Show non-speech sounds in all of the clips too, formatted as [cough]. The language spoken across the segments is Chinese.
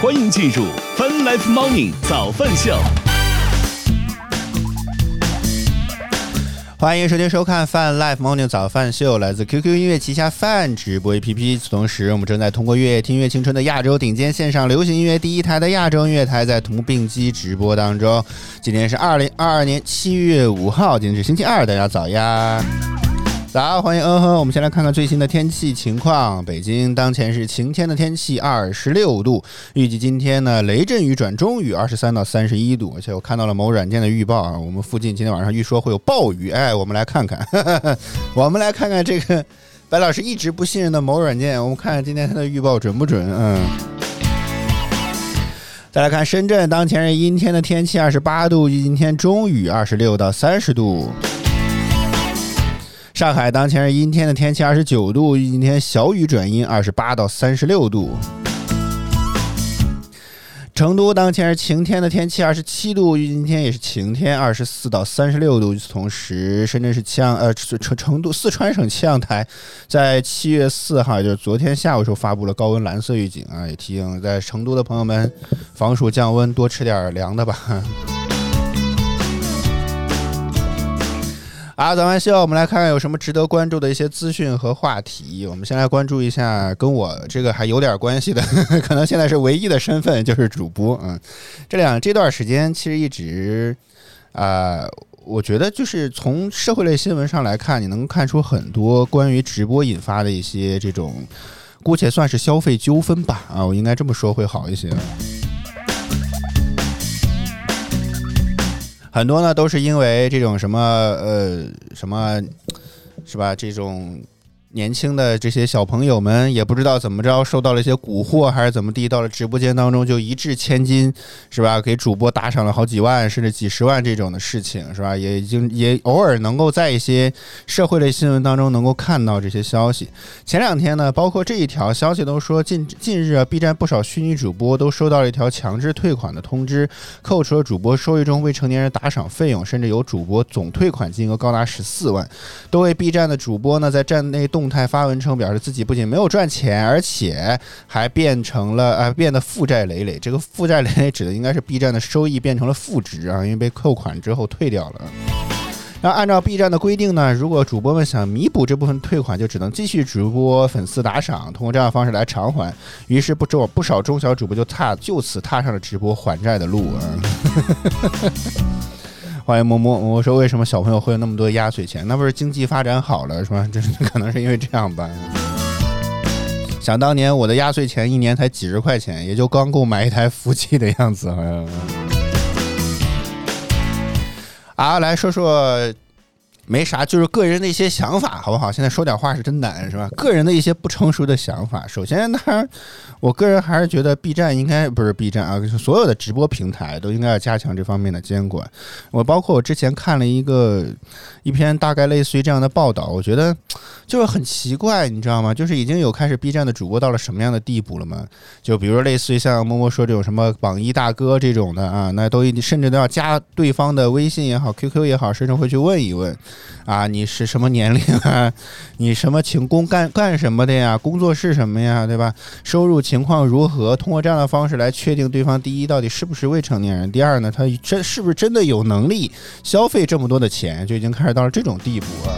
欢迎进入 Fun Life Morning 早饭秀。欢迎收听收看 Fun Life Morning 早饭秀，来自 QQ 音乐旗下 Fun 直播 APP。与此同时，我们正在通过月夜听乐青春的亚洲顶尖线上流行音乐第一台的亚洲音乐台，在同步并机直播当中。今天是二零二二年七月五号，今天是星期二，大家早呀！早，欢迎嗯哼。我们先来看看最新的天气情况。北京当前是晴天的天气，二十六度。预计今天呢，雷阵雨转中雨，二十三到三十一度。而且我看到了某软件的预报啊，我们附近今天晚上预说会有暴雨。哎，我们来看看，[laughs] 我们来看看这个白老师一直不信任的某软件，我们看看今天它的预报准不准？嗯。再来看深圳，当前是阴天的天气，二十八度。预计今天中雨，二十六到三十度。上海当前是阴天的天气，二十九度。今天小雨转阴，二十八到三十六度。成都当前是晴天的天气，二十七度。今天也是晴天，二十四到三十六度。与此同时，深圳市气象呃成成都四川省气象台在七月四号，就是昨天下午时候发布了高温蓝色预警啊，也提醒在成都的朋友们防暑降温，多吃点凉的吧。啊，早安秀，我们来看看有什么值得关注的一些资讯和话题。我们先来关注一下跟我这个还有点关系的，[laughs] 可能现在是唯一的身份就是主播。嗯，这两这段时间其实一直啊，我觉得就是从社会类新闻上来看，你能看出很多关于直播引发的一些这种，姑且算是消费纠纷吧。啊，我应该这么说会好一些。很多呢都是因为这种什么呃什么，是吧？这种。年轻的这些小朋友们也不知道怎么着受到了一些蛊惑还是怎么地，到了直播间当中就一掷千金，是吧？给主播打赏了好几万甚至几十万这种的事情，是吧？也已经也偶尔能够在一些社会类新闻当中能够看到这些消息。前两天呢，包括这一条消息都说，近近日啊，B 站不少虚拟主播都收到了一条强制退款的通知，扣除了主播收益中未成年人打赏费用，甚至有主播总退款金额高达十四万。多位 B 站的主播呢，在站内动。动态发文称，表示自己不仅没有赚钱，而且还变成了呃，变得负债累累。这个负债累累指的应该是 B 站的收益变成了负值啊，因为被扣款之后退掉了。然后按照 B 站的规定呢，如果主播们想弥补这部分退款，就只能继续直播粉丝打赏，通过这样的方式来偿还。于是不中不少中小主播就踏就此踏上了直播还债的路啊。欢迎摸摸，我说为什么小朋友会有那么多压岁钱？那不是经济发展好了是吧？这 [laughs] 可能是因为这样吧。想当年我的压岁钱一年才几十块钱，也就刚够买一台服务器的样子，好像。啊，来说说。没啥，就是个人的一些想法，好不好？现在说点话是真难，是吧？个人的一些不成熟的想法。首先，当然，我个人还是觉得 B 站应该不是 B 站啊，所有的直播平台都应该要加强这方面的监管。我包括我之前看了一个一篇大概类似于这样的报道，我觉得就是很奇怪，你知道吗？就是已经有开始 B 站的主播到了什么样的地步了吗？就比如类似于像默默说这种什么榜一大哥这种的啊，那都甚至都要加对方的微信也好，QQ 也好，甚至会去问一问。啊，你是什么年龄啊？你什么请工干干什么的呀？工作是什么呀？对吧？收入情况如何？通过这样的方式来确定对方第一到底是不是未成年人，第二呢，他真是不是真的有能力消费这么多的钱，就已经开始到了这种地步啊！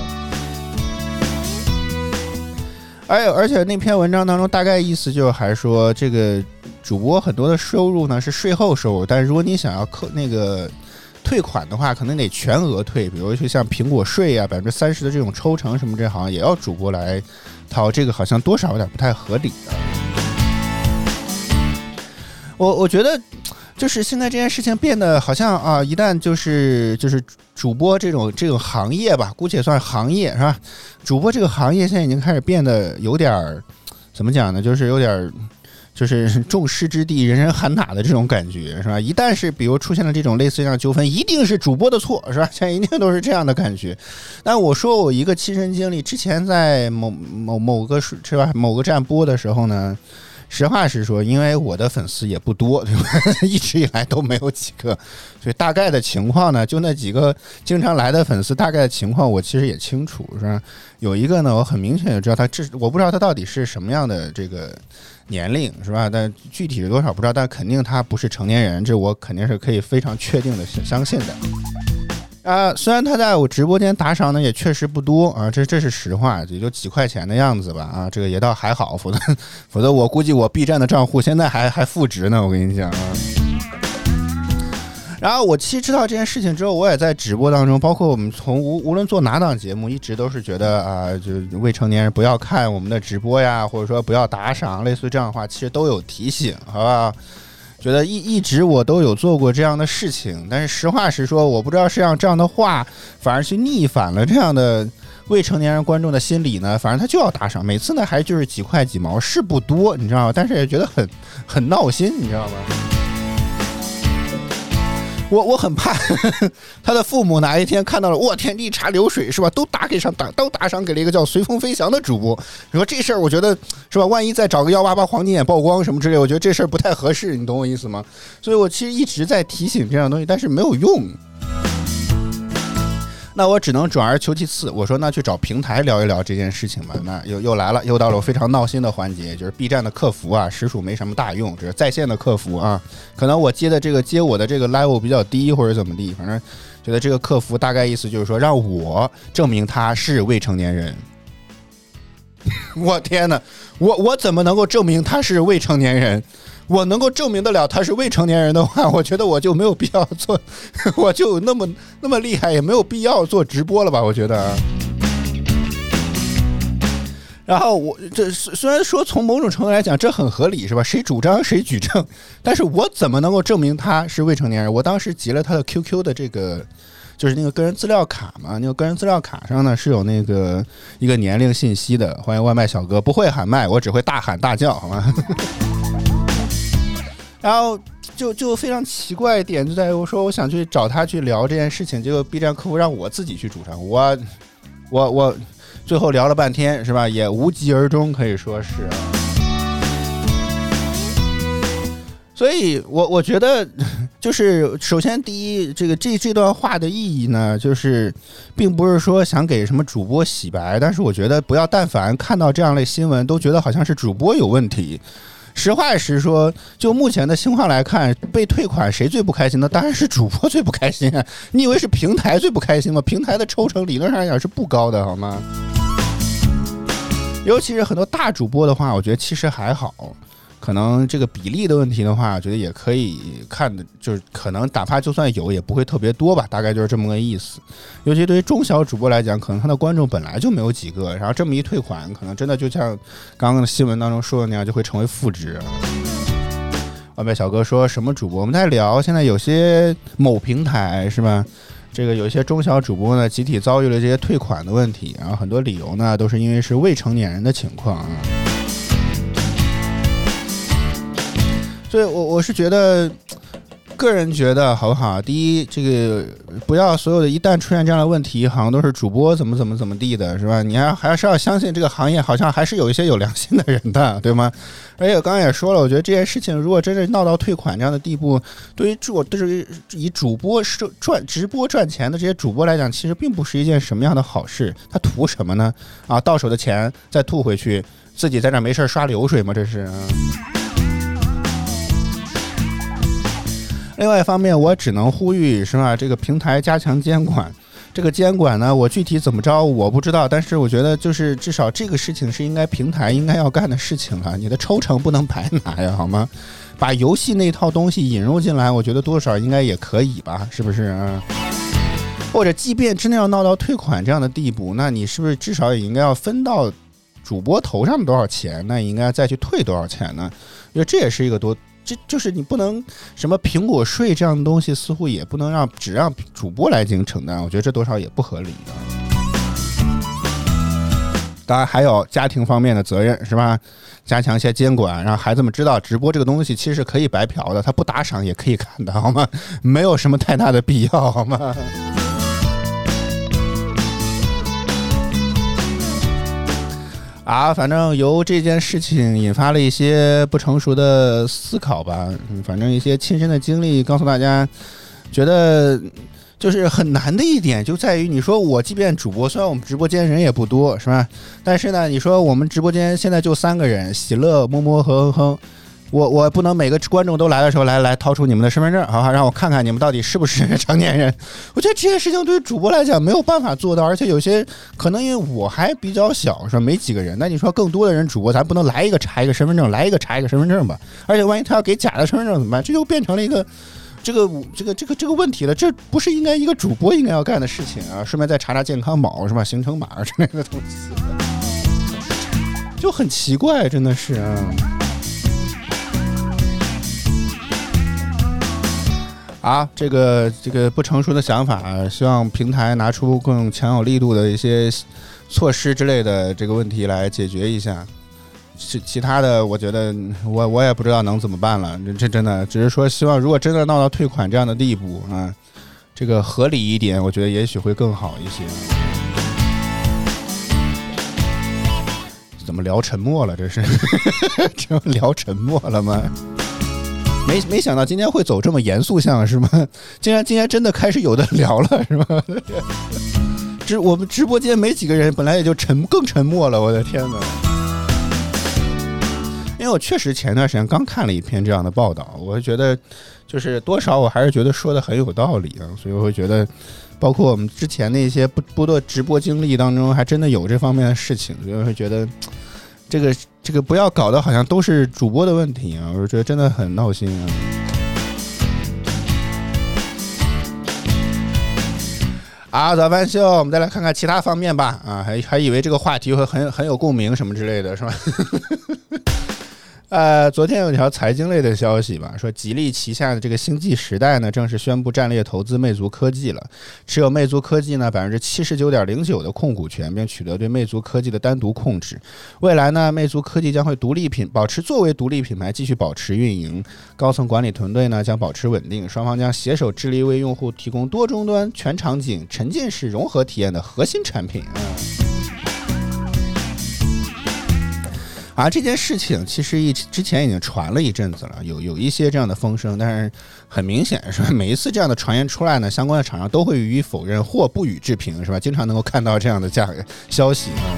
哎，而且那篇文章当中大概意思就是还说，这个主播很多的收入呢是税后收入，但是如果你想要扣那个。退款的话，可能得全额退，比如说像苹果税啊，百分之三十的这种抽成什么，这好像也要主播来掏，这个好像多少有点不太合理的。我我觉得，就是现在这件事情变得好像啊，一旦就是就是主播这种这种行业吧，姑且算行业是吧？主播这个行业现在已经开始变得有点儿，怎么讲呢？就是有点儿。就是 [laughs] 众矢之的，人人喊打的这种感觉，是吧？一旦是比如出现了这种类似这样纠纷，一定是主播的错，是吧？现在一定都是这样的感觉。但我说我一个亲身经历，之前在某某某个是吧某个站播的时候呢，实话实说，因为我的粉丝也不多，对吧？[laughs] 一直以来都没有几个，所以大概的情况呢，就那几个经常来的粉丝，大概的情况我其实也清楚，是吧？有一个呢，我很明显就知道他这，我不知道他到底是什么样的这个年龄，是吧？但具体是多少不知道，但肯定他不是成年人，这我肯定是可以非常确定的相信的。啊，虽然他在我直播间打赏呢，也确实不多啊，这这是实话，也就几块钱的样子吧啊，这个也倒还好，否则否则我估计我 B 站的账户现在还还负值呢，我跟你讲啊。然后我其实知道这件事情之后，我也在直播当中，包括我们从无无论做哪档节目，一直都是觉得啊，就未成年人不要看我们的直播呀，或者说不要打赏，类似于这样的话，其实都有提醒，好吧？觉得一一直我都有做过这样的事情，但是实话实说，我不知道是让这样的话反而去逆反了这样的未成年人观众的心理呢？反正他就要打赏，每次呢还就是几块几毛，是不多，你知道吗？但是也觉得很很闹心，你知道吗？我我很怕 [laughs] 他的父母哪一天看到了，我天，一茶流水是吧？都打给上打都打赏给了一个叫随风飞翔的主播。你说这事儿，我觉得是吧？万一再找个幺八八黄金眼曝光什么之类，我觉得这事儿不太合适，你懂我意思吗？所以我其实一直在提醒这样东西，但是没有用。那我只能转而求其次，我说那去找平台聊一聊这件事情吧。那又又来了，又到了我非常闹心的环节，就是 B 站的客服啊，实属没什么大用，这是在线的客服啊。可能我接的这个接我的这个 level 比较低，或者怎么地，反正觉得这个客服大概意思就是说让我证明他是未成年人。[laughs] 我天哪，我我怎么能够证明他是未成年人？我能够证明得了他是未成年人的话，[laughs] 我觉得我就没有必要做，[laughs] 我就那么那么厉害，也没有必要做直播了吧？我觉得。然后我这虽然说从某种程度来讲这很合理是吧？谁主张谁举证，[laughs] 但是我怎么能够证明他是未成年人？我当时截了他的 QQ 的这个，就是那个个人资料卡嘛，那个个人资料卡上呢是有那个一个年龄信息的。欢迎外卖小哥，不会喊麦，我只会大喊大叫，好吗？然后就就非常奇怪一点就在于我说我想去找他去聊这件事情，结果 B 站客服让我自己去主张，我 [laughs] 我我最后聊了半天是吧，也无疾而终，可以说是。所以我我觉得 [laughs] 就是首先第一，这个这这段话的意义呢，就是并不是说想给什么主播洗白，但是我觉得不要但凡看到这样类新闻，都觉得好像是主播有问题。实话实说，就目前的情况来看，被退款谁最不开心呢？当然是主播最不开心啊！你以为是平台最不开心吗？平台的抽成理论上来讲是不高的，好吗？尤其是很多大主播的话，我觉得其实还好。可能这个比例的问题的话，我觉得也可以看的，就是可能哪怕就算有，也不会特别多吧，大概就是这么个意思。尤其对于中小主播来讲，可能他的观众本来就没有几个，然后这么一退款，可能真的就像刚刚的新闻当中说的那样，就会成为负值。外卖小哥说什么主播？我们在聊现在有些某平台是吧？这个有一些中小主播呢，集体遭遇了这些退款的问题，然后很多理由呢，都是因为是未成年人的情况啊。所以，我我是觉得，个人觉得好不好？第一，这个不要所有的一旦出现这样的问题，好像都是主播怎么怎么怎么地的，是吧？你还还是要相信这个行业好像还是有一些有良心的人的，对吗？而且我刚刚也说了，我觉得这件事情如果真正闹到退款这样的地步，对于主对于以主播是赚直播赚钱的这些主播来讲，其实并不是一件什么样的好事。他图什么呢？啊，到手的钱再吐回去，自己在那没事刷流水吗？这是。另外一方面，我只能呼吁是吧？这个平台加强监管。这个监管呢，我具体怎么着我不知道，但是我觉得就是至少这个事情是应该平台应该要干的事情了。你的抽成不能白拿呀，好吗？把游戏那套东西引入进来，我觉得多少应该也可以吧？是不是啊？或者，即便真的要闹到退款这样的地步，那你是不是至少也应该要分到主播头上多少钱？那应该再去退多少钱呢？因为这也是一个多。这就是你不能什么苹果税这样的东西，似乎也不能让只让主播来进行承担，我觉得这多少也不合理的。当然还有家庭方面的责任是吧？加强一些监管，让孩子们知道直播这个东西其实是可以白嫖的，他不打赏也可以看的好吗？没有什么太大的必要好吗？啊，反正由这件事情引发了一些不成熟的思考吧。反正一些亲身的经历告诉大家，觉得就是很难的一点就在于，你说我即便主播，虽然我们直播间人也不多，是吧？但是呢，你说我们直播间现在就三个人，喜乐、摸摸和哼哼。我我不能每个观众都来的时候来来掏出你们的身份证，好好让我看看你们到底是不是 [laughs] 成年人。我觉得这件事情对于主播来讲没有办法做到，而且有些可能因为我还比较小，是吧？没几个人。那你说更多的人主播，咱不能来一个查一个身份证，来一个查一个身份证吧？而且万一他要给假的身份证怎么办？这就变成了一个这个这个这个这个问题了。这不是应该一个主播应该要干的事情啊？顺便再查查健康宝是吧？行程码之类的东西，[laughs] 就很奇怪，真的是啊。啊，这个这个不成熟的想法，希望平台拿出更强有力度的一些措施之类的这个问题来解决一下。其其他的，我觉得我我也不知道能怎么办了。这真的只是说，希望如果真的闹到退款这样的地步啊，这个合理一点，我觉得也许会更好一些。怎么聊沉默了？这是 [laughs] 这聊沉默了吗？没没想到今天会走这么严肃向是吗？[laughs] 竟然今天真的开始有的聊了 [laughs] 是吗？[laughs] 直我们直播间没几个人，本来也就沉更沉默了。我的天哪！因为我确实前段时间刚看了一篇这样的报道，我觉得就是多少我还是觉得说的很有道理啊，所以我会觉得，包括我们之前那些不不多直播经历当中，还真的有这方面的事情，所以我会觉得。这个这个不要搞得好像都是主播的问题啊！我觉得真的很闹心啊！啊，早班秀，我们再来看看其他方面吧！啊，还还以为这个话题会很很有共鸣什么之类的，是吧？[laughs] 呃，昨天有条财经类的消息吧，说吉利旗下的这个星际时代呢，正式宣布战略投资魅族科技了，持有魅族科技呢百分之七十九点零九的控股权，并取得对魅族科技的单独控制。未来呢，魅族科技将会独立品保持作为独立品牌继续保持运营，高层管理团队呢将保持稳定，双方将携手致力为用户提供多终端、全场景、沉浸式融合体验的核心产品。啊，这件事情其实一之前已经传了一阵子了，有有一些这样的风声，但是很明显是吧？每一次这样的传言出来呢，相关的厂商都会予以否认或不予置评，是吧？经常能够看到这样的价格消息啊。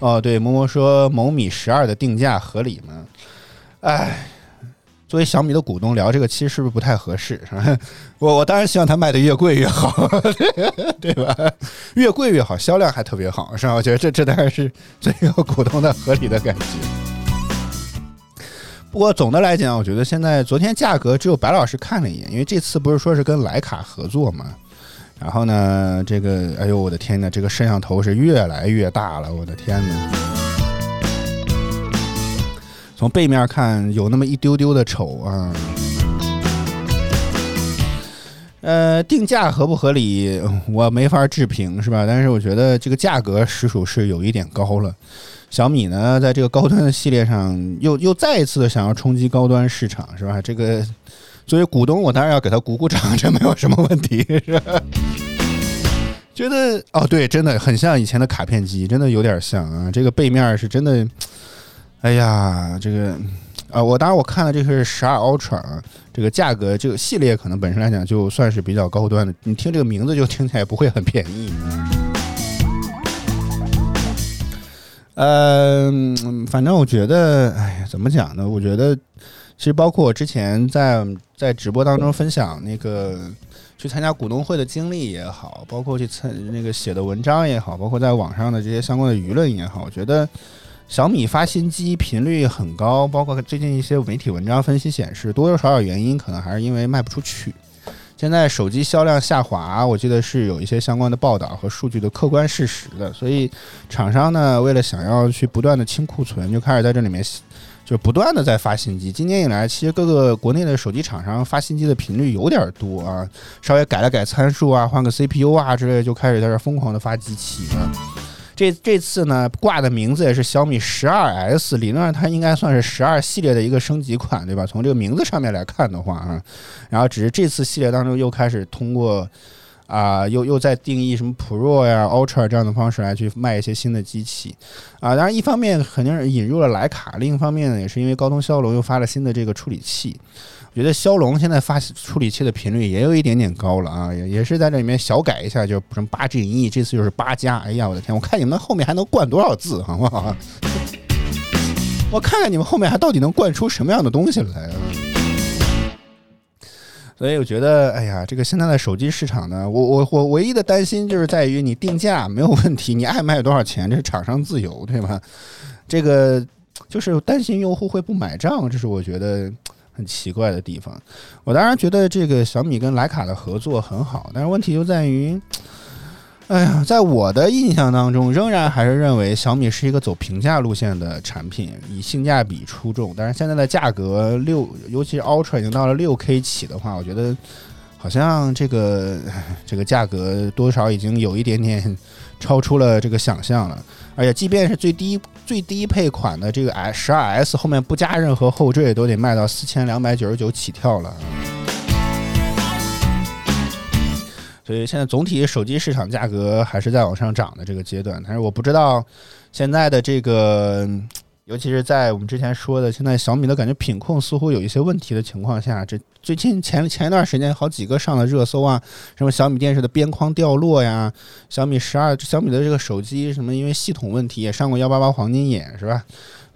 哦，对，摸摸说某米十二的定价合理吗？哎，作为小米的股东聊这个，其实是不是不太合适？[laughs] 是吧？我我当然希望它卖的越贵越好，[laughs] 对吧？越贵越好，销量还特别好，是吧？我觉得这这当然是作为股东的合理的感觉。不过总的来讲，我觉得现在昨天价格只有白老师看了一眼，因为这次不是说是跟徕卡合作嘛。然后呢，这个哎呦我的天呐，这个摄像头是越来越大了，我的天呐。从背面看有那么一丢丢的丑啊。呃，定价合不合理，我没法置评，是吧？但是我觉得这个价格实属是有一点高了。小米呢，在这个高端的系列上，又又再一次的想要冲击高端市场，是吧？这个作为股东，我当然要给他鼓鼓掌，这没有什么问题，是吧？觉得哦，对，真的很像以前的卡片机，真的有点像啊。这个背面是真的，哎呀，这个。啊，我当然我看了这个是十二 Ultra 啊，这个价格这个系列可能本身来讲就算是比较高端的，你听这个名字就听起来不会很便宜。嗯，反正我觉得，哎呀，怎么讲呢？我觉得其实包括我之前在在直播当中分享那个去参加股东会的经历也好，包括去参那个写的文章也好，包括在网上的这些相关的舆论也好，我觉得。小米发新机频率很高，包括最近一些媒体文章分析显示，多多少少原因可能还是因为卖不出去。现在手机销量下滑，我记得是有一些相关的报道和数据的客观事实的。所以厂商呢，为了想要去不断的清库存，就开始在这里面就不断的在发新机。今年以来，其实各个国内的手机厂商发新机的频率有点多啊，稍微改了改参数啊，换个 CPU 啊之类，就开始在这疯狂的发机器了。这这次呢，挂的名字也是小米十二 S，理论上它应该算是十二系列的一个升级款，对吧？从这个名字上面来看的话啊，然后只是这次系列当中又开始通过啊，又又在定义什么 Pro 呀、Ultra 这样的方式来去卖一些新的机器啊。当然，一方面肯定是引入了徕卡，另一方面呢，也是因为高通骁龙又发了新的这个处理器。觉得骁龙现在发处理器的频率也有一点点高了啊，也也是在这里面小改一下，就什么八 Gen E，这次就是八加。哎呀，我的天！我看你们后面还能灌多少字，好不好？[laughs] 我看看你们后面还到底能灌出什么样的东西来！所以我觉得，哎呀，这个现在的手机市场呢，我我我唯一的担心就是在于你定价没有问题，你爱卖多少钱，这是厂商自由，对吧？这个就是担心用户会不买账，这是我觉得很奇怪的地方。我当然觉得这个小米跟莱卡的合作很好，但是问题就在于。哎呀，在我的印象当中，仍然还是认为小米是一个走平价路线的产品，以性价比出众。但是现在的价格六，尤其是 Ultra 已经到了六 K 起的话，我觉得好像这个 [sighs] 这个价格多少已经有一点点 [laughs] 超出了这个想象了。而且，即便是最低最低配款的这个 S 十二 S 后面不加任何后缀，都得卖到四千两百九十九起跳了。所以现在总体手机市场价格还是在往上涨的这个阶段，但是我不知道现在的这个，尤其是在我们之前说的，现在小米的感觉品控似乎有一些问题的情况下，这最近前前一段时间好几个上了热搜啊，什么小米电视的边框掉落呀，小米十二小米的这个手机什么因为系统问题也上过幺八八黄金眼是吧？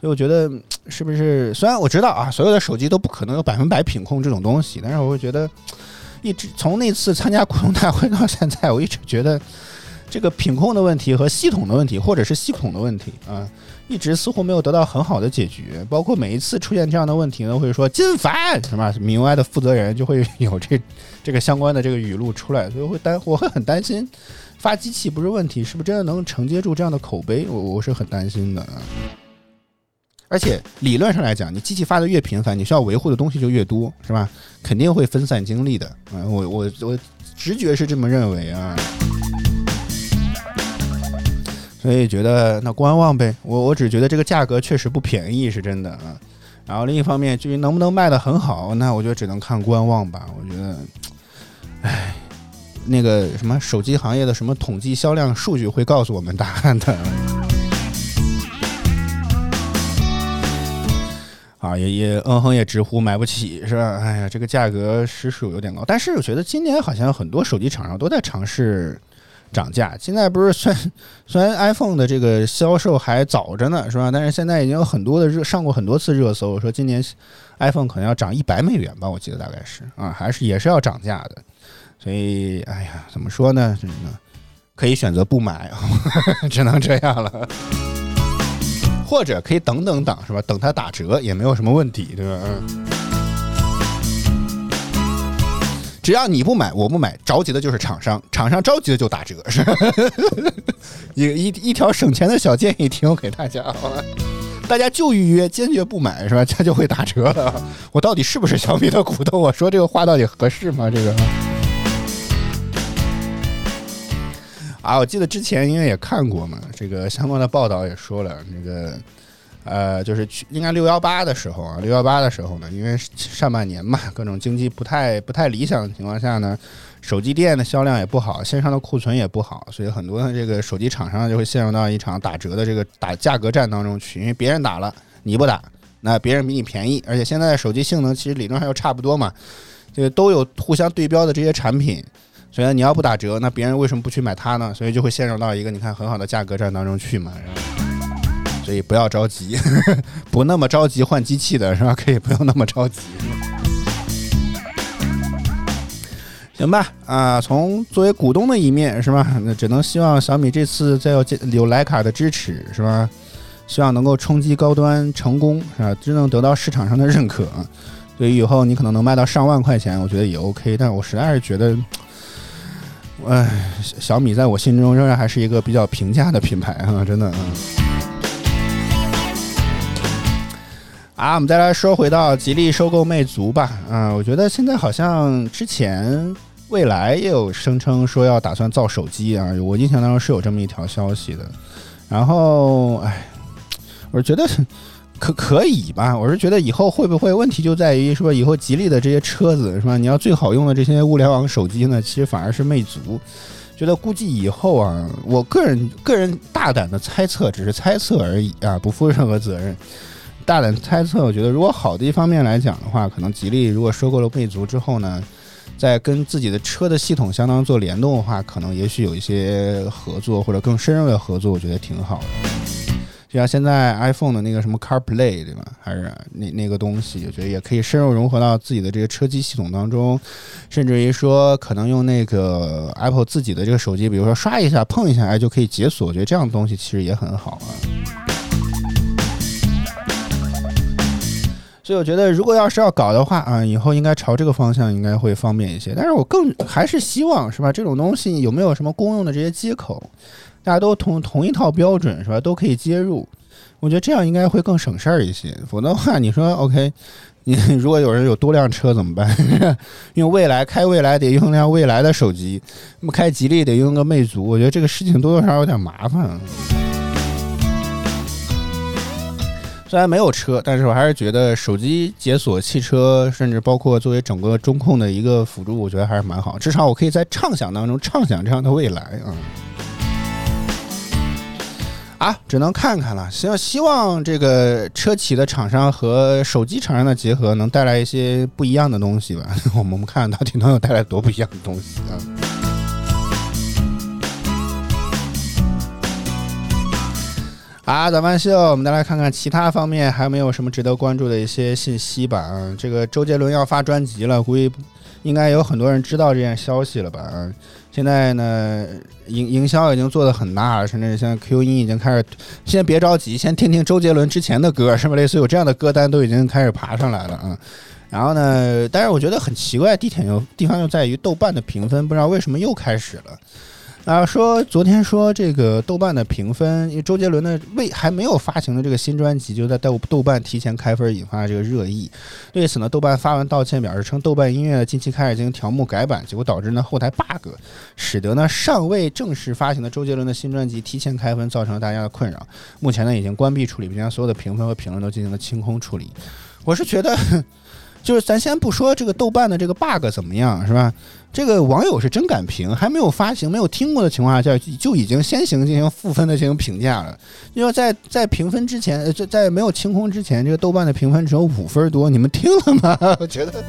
所以我觉得是不是虽然我知道啊，所有的手机都不可能有百分百品控这种东西，但是我会觉得。一直从那次参加股东大会到现在，我一直觉得这个品控的问题和系统的问题，或者是系统的问题啊，一直似乎没有得到很好的解决。包括每一次出现这样的问题呢，会说“金凡”什么？米 UI 的负责人就会有这 [laughs] 这个相关的这个语录出来，所以会担我会很担心发机器不是问题，是不是真的能承接住这样的口碑？我我是很担心的。而且理论上来讲，你机器发的越频繁，你需要维护的东西就越多，是吧？肯定会分散精力的。啊，我我我直觉是这么认为啊，所以觉得那观望呗。我我只觉得这个价格确实不便宜，是真的啊。然后另一方面，至于能不能卖的很好，那我觉得只能看观望吧。我觉得，唉，那个什么手机行业的什么统计销量数据会告诉我们答案的。[laughs] 啊，也也嗯哼，也直呼买不起是吧？哎呀，这个价格实属有点高。但是我觉得今年好像很多手机厂商都在尝试涨价。现在不是 [laughs] 虽虽然 iPhone 的这个销售还早着呢，是吧？但是现在已经有很多的热上过很多次热搜，说今年 iPhone 可能要涨一百美元吧？我记得大概是啊，还是也是要涨价的。所以，哎呀，怎么说呢？这个可以选择不买，[laughs] 只能这样了。或者可以等等等是吧？等它打折也没有什么问题，对吧？嗯，只要你不买，我不买，着急的就是厂商，厂商着急的就打折，[laughs] 是？一一一条省钱的小建议提供给大家，好吧？大家就预约，坚决不买，是吧？他就会打折了。我到底是不是小米的股东？我说这个话到底合适吗？这个？啊，我记得之前因为也看过嘛，这个相关的报道也说了，那个呃，就是去应该六幺八的时候啊，六幺八的时候呢，因为上半年嘛，各种经济不太不太理想的情况下呢，手机店的销量也不好，线上的库存也不好，所以很多的这个手机厂商就会陷入到一场打折的这个打价格战当中去，因为别人打了你不打，那别人比你便宜，而且现在手机性能其实理论上又差不多嘛，这个都有互相对标的这些产品。所以你要不打折，那别人为什么不去买它呢？所以就会陷入到一个你看很好的价格战当中去嘛。所以不要着急，[laughs] 不那么着急换机器的是吧？可以不用那么着急。行吧，啊，从作为股东的一面是吧？那只能希望小米这次再要有徕卡的支持是吧？希望能够冲击高端成功是吧？真正得到市场上的认可。对于以后你可能能卖到上万块钱，我觉得也 OK。但我实在是觉得。哎，小米在我心中仍然还是一个比较平价的品牌啊，真的啊。啊，我们再来说回到吉利收购魅族吧。啊，我觉得现在好像之前未来也有声称说要打算造手机啊，我印象当中是有这么一条消息的。然后，哎，我觉得可可以吧？我是觉得以后会不会问题就在于说，以后吉利的这些车子是吧？你要最好用的这些物联网手机呢，其实反而是魅族。觉得估计以后啊，我个人个人大胆的猜测，只是猜测而已啊，不负任何责任。大胆猜测，我觉得如果好的一方面来讲的话，可能吉利如果收购了魅族之后呢，在跟自己的车的系统相当做联动的话，可能也许有一些合作或者更深入的合作，我觉得挺好的。就像现在 iPhone 的那个什么 CarPlay 对吧？还是那那个东西，我觉得也可以深入融合到自己的这个车机系统当中，甚至于说可能用那个 Apple 自己的这个手机，比如说刷一下、碰一下，哎，就可以解锁。我觉得这样的东西其实也很好啊。所以我觉得，如果要是要搞的话啊，以后应该朝这个方向应该会方便一些。但是我更还是希望是吧？这种东西有没有什么公用的这些接口？大家都同同一套标准是吧？都可以接入，我觉得这样应该会更省事儿一些。否则的话，你说 OK，[laughs] 你如果有人有多辆车怎么办？[laughs] 用未来开未来得用辆未来的手机，那么开吉利得用个魅族，我觉得这个事情多多少少有点麻烦。虽然没有车，但是我还是觉得手机解锁汽车，甚至包括作为整个中控的一个辅助，我觉得还是蛮好。至少我可以在畅想当中畅想这样的未来啊。啊，只能看看了。希望希望这个车企的厂商和手机厂商的结合能带来一些不一样的东西吧。[laughs] 我们看到底能有带来多不一样的东西啊！啊，早饭秀，我们再来看看其他方面还有没有什么值得关注的一些信息吧。啊，这个周杰伦要发专辑了，估计应该有很多人知道这件消息了吧？啊。现在呢，营 [laughs] 营销已经做的很大了，甚至像 Q 音已经开始。先别着急，先听听周杰伦之前的歌，是吧？类似有这样的歌单都已经开始爬上来了啊。然后呢，但是我觉得很奇怪，地铁又地方又在于豆瓣的评分，不知道为什么又开始了。啊，说昨天说这个豆瓣的评分，因为周杰伦的未还没有发行的这个新专辑，就在豆豆瓣提前开分，引发了这个热议。对此呢，豆瓣发文道歉，表示称豆瓣音乐近期开始进行条目改版，结果导致呢后台 bug，使得呢尚未正式发行的周杰伦的新专辑提前开分，造成了大家的困扰。目前呢已经关闭处理，并将所有的评分和评论都进行了清空处理。我是觉得。就是咱先不说这个豆瓣的这个 bug 怎么样，是吧？这个网友是真敢评，还没有发行、没有听过的情况下，就已经先行进行负分的进行评价了。因为在在评分之前，在在没有清空之前，这个豆瓣的评分只有五分多，你们听了吗？[laughs] 我觉得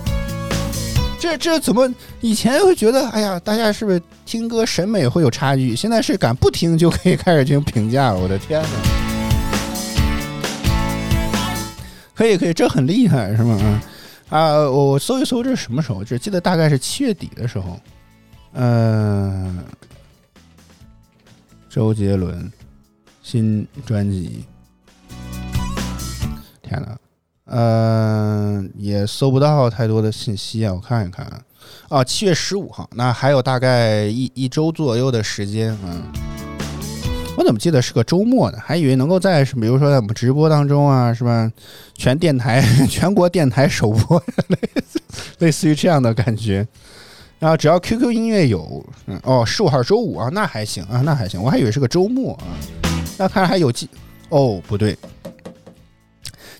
这这怎么以前会觉得，哎呀，大家是不是听歌审美会有差距？现在是敢不听就可以开始进行评价了？我的天哪！可以可以，这很厉害，是吗？啊，我搜一搜，这是什么时候？只记得大概是七月底的时候。嗯，周杰伦新专辑。天哪，嗯，也搜不到太多的信息啊。我看一看，啊，七月十五号，那还有大概一一周左右的时间，嗯。我怎么记得是个周末呢？还以为能够在什么，比如说在我们直播当中啊，是吧？全电台、[laughs] 全国电台首播，类 [laughs] 似类似于这样的感觉。然后只要 QQ 音乐有，嗯，哦，十五号周五啊，那还行啊，那还行。我还以为是个周末啊，那看来还有记。哦，不对，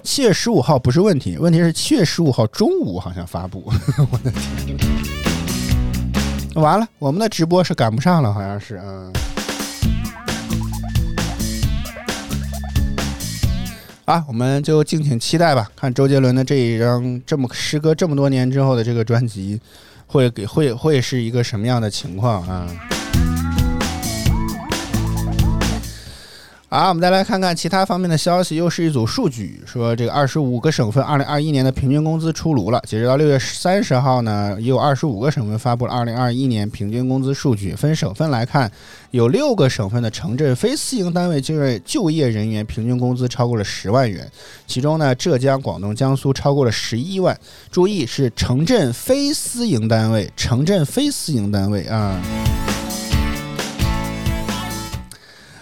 七月十五号不是问题，问题是七月十五号中午好像发布。[laughs] 我的天，完了，我们的直播是赶不上了，好像是啊。啊，我们就敬请期待吧，看周杰伦的这一张这么时隔这么多年之后的这个专辑，会给会会是一个什么样的情况啊？好，我们再来看看其他方面的消息，又是一组数据，说这个二十五个省份二零二一年的平均工资出炉了。截止到六月三十号呢，也有二十五个省份发布了二零二一年平均工资数据。分省份来看，有六个省份的城镇非私营单位就业就业人员平均工资超过了十万元，其中呢，浙江、广东、江苏超过了十一万。注意是城镇非私营单位，城镇非私营单位啊。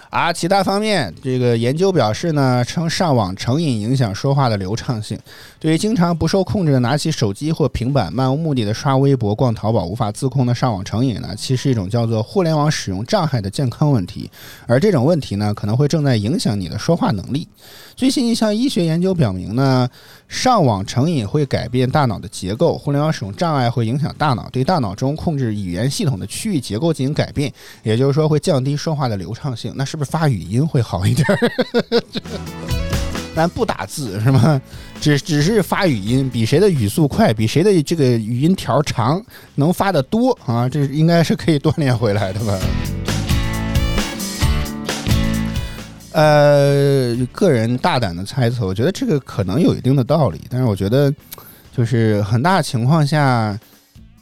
啊，其他方面，这个研究表示呢，称上网成瘾影响说话的流畅性。对于经常不受控制的拿起手机或平板，漫无目的的刷微博、逛淘宝，无法自控的上网成瘾呢，其实是一种叫做互联网使用障碍的健康问题。而这种问题呢，可能会正在影响你的说话能力。最新一项医学研究表明呢，上网成瘾会改变大脑的结构，互联网使用障碍会影响大脑，对大脑中控制语言系统的区域结构进行改变，也就是说会降低说话的流畅性。那是不是发语音会好一点？[laughs] 咱不打字是吗？只只是发语音，比谁的语速快，比谁的这个语音条长，能发的多啊？这应该是可以锻炼回来的吧？呃，个人大胆的猜测，我觉得这个可能有一定的道理，但是我觉得，就是很大情况下，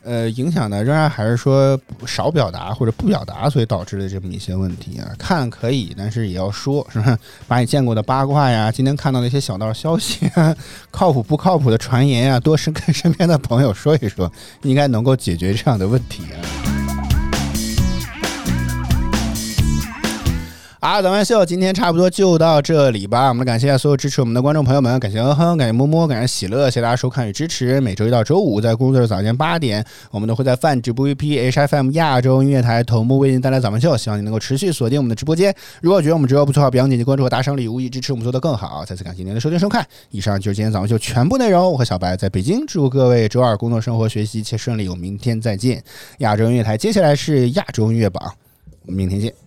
呃，影响呢仍然还是说少表达或者不表达，所以导致的这么一些问题啊。看可以，但是也要说，是吧？把你见过的八卦呀，今天看到的一些小道消息啊，靠谱不靠谱的传言呀，多是跟身边的朋友说一说，应该能够解决这样的问题啊。好，早安秀，今天差不多就到这里吧。我们感谢所有支持我们的观众朋友们，感谢嗯哼，感谢摸摸，感谢喜乐，谢谢大家收看与支持。每周一到周五在工作日早间八点，我们都会在泛直播 VP HFM 亚洲音乐台同步为您带来早安秀。希望你能够持续锁定我们的直播间。如果觉得我们直播不错，别忘点击关注和打赏礼物，以支持我们做的更好。再次感谢您的收听收看。以上就是今天早上秀全部内容。我和小白在北京，祝各位周二工作、生活、学习一切顺利。我们明天再见。亚洲音乐台，接下来是亚洲音乐榜，我们明天见。